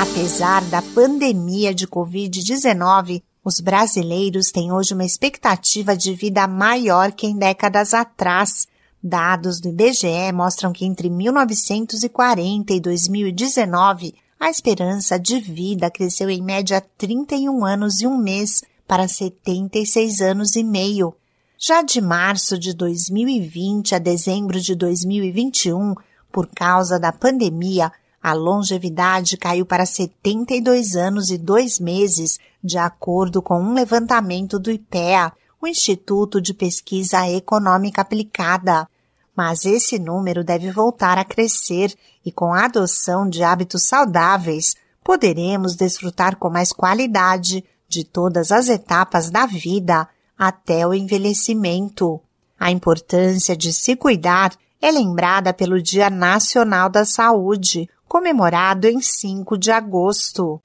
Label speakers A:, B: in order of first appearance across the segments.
A: Apesar da pandemia de Covid-19, os brasileiros têm hoje uma expectativa de vida maior que em décadas atrás. Dados do IBGE mostram que entre 1940 e 2019, a esperança de vida cresceu em média 31 anos e um mês para 76 anos e meio. Já de março de 2020 a dezembro de 2021, por causa da pandemia, a longevidade caiu para 72 anos e dois meses, de acordo com um levantamento do IPEA, o Instituto de Pesquisa Econômica Aplicada. Mas esse número deve voltar a crescer e com a adoção de hábitos saudáveis, poderemos desfrutar com mais qualidade de todas as etapas da vida até o envelhecimento. A importância de se cuidar é lembrada pelo Dia Nacional da Saúde, comemorado em 5 de agosto.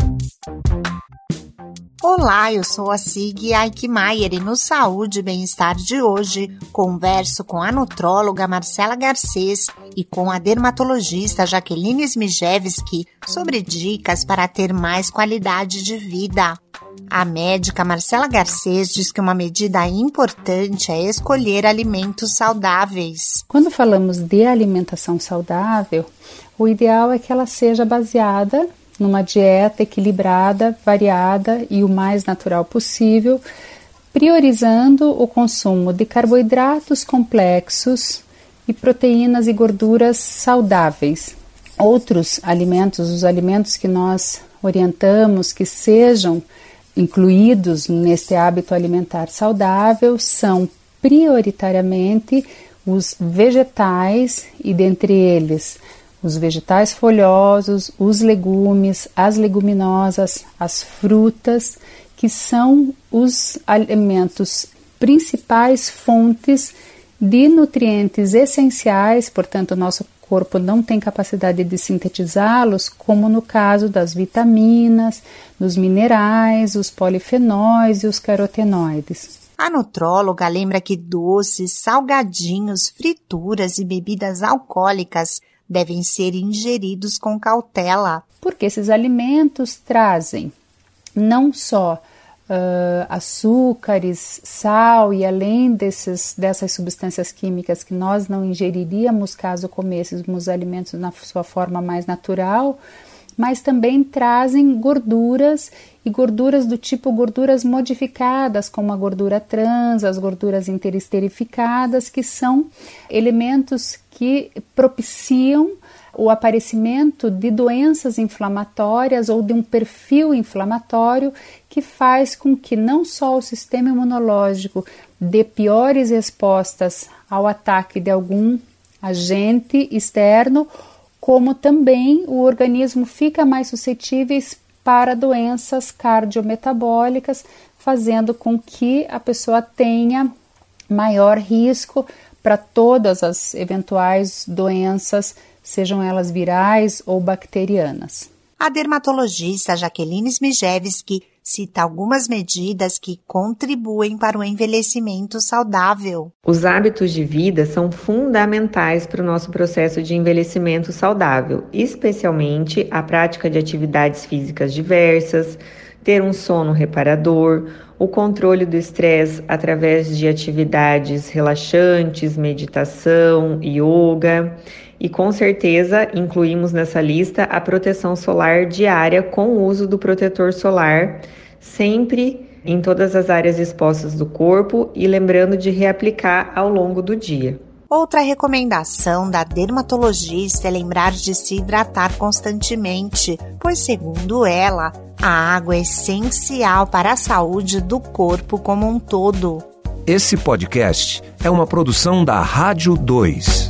A: Olá, eu sou a Sig Aikmaier e no Saúde e Bem-Estar de hoje converso com a nutróloga Marcela Garcês e com a dermatologista Jaqueline Smijewski sobre dicas para ter mais qualidade de vida. A médica Marcela Garcês diz que uma medida importante é escolher alimentos saudáveis.
B: Quando falamos de alimentação saudável, o ideal é que ela seja baseada numa dieta equilibrada, variada e o mais natural possível, priorizando o consumo de carboidratos complexos e proteínas e gorduras saudáveis. Outros alimentos, os alimentos que nós orientamos que sejam incluídos neste hábito alimentar saudável são prioritariamente os vegetais e dentre eles os vegetais folhosos, os legumes, as leguminosas, as frutas, que são os alimentos principais fontes de nutrientes essenciais, portanto, o nosso corpo não tem capacidade de sintetizá-los, como no caso das vitaminas, dos minerais, os polifenóis e os carotenoides.
A: A nutróloga lembra que doces, salgadinhos, frituras e bebidas alcoólicas devem ser ingeridos com cautela.
B: Porque esses alimentos trazem não só uh, açúcares, sal e além desses, dessas substâncias químicas que nós não ingeriríamos caso comêssemos alimentos na sua forma mais natural, mas também trazem gorduras e gorduras do tipo gorduras modificadas, como a gordura trans, as gorduras interesterificadas, que são elementos que propiciam o aparecimento de doenças inflamatórias ou de um perfil inflamatório que faz com que não só o sistema imunológico dê piores respostas ao ataque de algum agente externo, como também o organismo fica mais suscetível para doenças cardiometabólicas, fazendo com que a pessoa tenha maior risco para todas as eventuais doenças, sejam elas virais ou bacterianas.
A: A dermatologista Jaqueline Smijewski cita algumas medidas que contribuem para o envelhecimento saudável.
C: Os hábitos de vida são fundamentais para o nosso processo de envelhecimento saudável, especialmente a prática de atividades físicas diversas, ter um sono reparador, o controle do estresse através de atividades relaxantes, meditação, yoga. E com certeza incluímos nessa lista a proteção solar diária com o uso do protetor solar, sempre em todas as áreas expostas do corpo e lembrando de reaplicar ao longo do dia.
A: Outra recomendação da dermatologista é lembrar de se hidratar constantemente, pois, segundo ela, a água é essencial para a saúde do corpo como um todo.
D: Esse podcast é uma produção da Rádio 2.